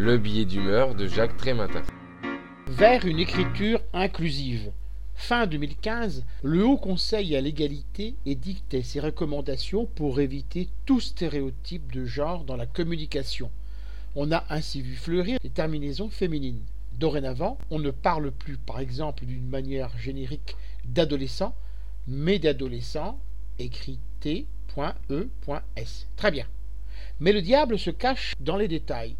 Le billet d'humeur de Jacques Trématin. Vers une écriture inclusive. Fin 2015, le Haut Conseil à l'égalité édictait ses recommandations pour éviter tout stéréotype de genre dans la communication. On a ainsi vu fleurir les terminaisons féminines. Dorénavant, on ne parle plus, par exemple, d'une manière générique d'adolescent, mais d'adolescent écrit T.E.S. Très bien. Mais le diable se cache dans les détails.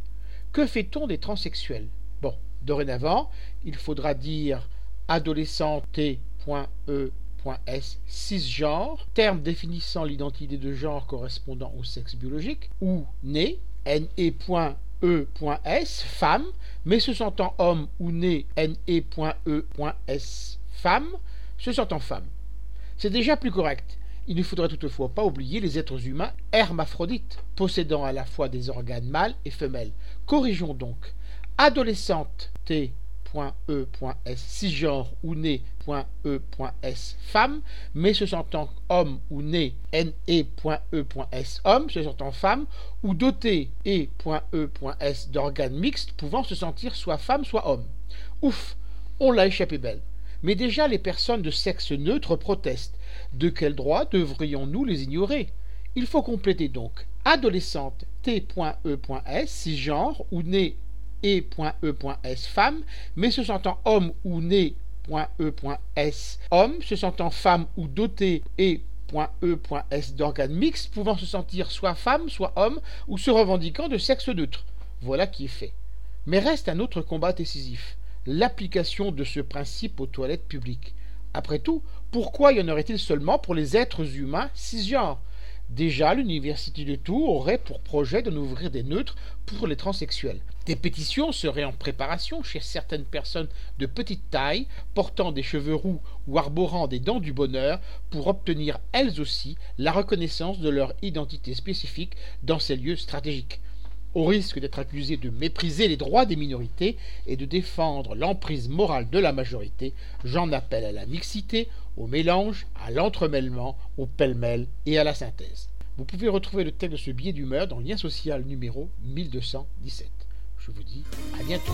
Que fait-on des transsexuels? Bon, dorénavant, il faudra dire adolescent T.E.S. cisgenre, terme définissant l'identité de genre correspondant au sexe biologique, ou né, ne.e.s, femme, mais se sentant homme ou né ne.e.s, femme, se sentant femme. C'est déjà plus correct. Il ne faudrait toutefois pas oublier les êtres humains hermaphrodites, possédant à la fois des organes mâles et femelles. Corrigeons donc. Adolescente T.E.S cisgenre ou né.e.s femme, mais se sentant homme ou né ne.e.s homme, se sentant femme, ou doté e.e.s d'organes mixtes pouvant se sentir soit femme soit homme. Ouf, on l'a échappé belle. Mais déjà les personnes de sexe neutre protestent. De quel droit devrions-nous les ignorer? Il faut compléter donc adolescente t.e.s cisgenre ou né e.e.s femme, mais se sentant homme ou né.e.s homme, se sentant femme ou doté e.e.s d'organes mixtes, pouvant se sentir soit femme, soit homme, ou se revendiquant de sexe neutre. Voilà qui est fait. Mais reste un autre combat décisif l'application de ce principe aux toilettes publiques. Après tout, pourquoi y en aurait-il seulement pour les êtres humains cisgenres? Déjà, l'université de Tours aurait pour projet d'en ouvrir des neutres pour les transsexuels. Des pétitions seraient en préparation chez certaines personnes de petite taille, portant des cheveux roux ou arborant des dents du bonheur, pour obtenir elles aussi la reconnaissance de leur identité spécifique dans ces lieux stratégiques au risque d'être accusé de mépriser les droits des minorités et de défendre l'emprise morale de la majorité, j'en appelle à la mixité, au mélange, à l'entremêlement, au pêle-mêle et à la synthèse. Vous pouvez retrouver le texte de ce billet d'humeur dans le lien social numéro 1217. Je vous dis à bientôt.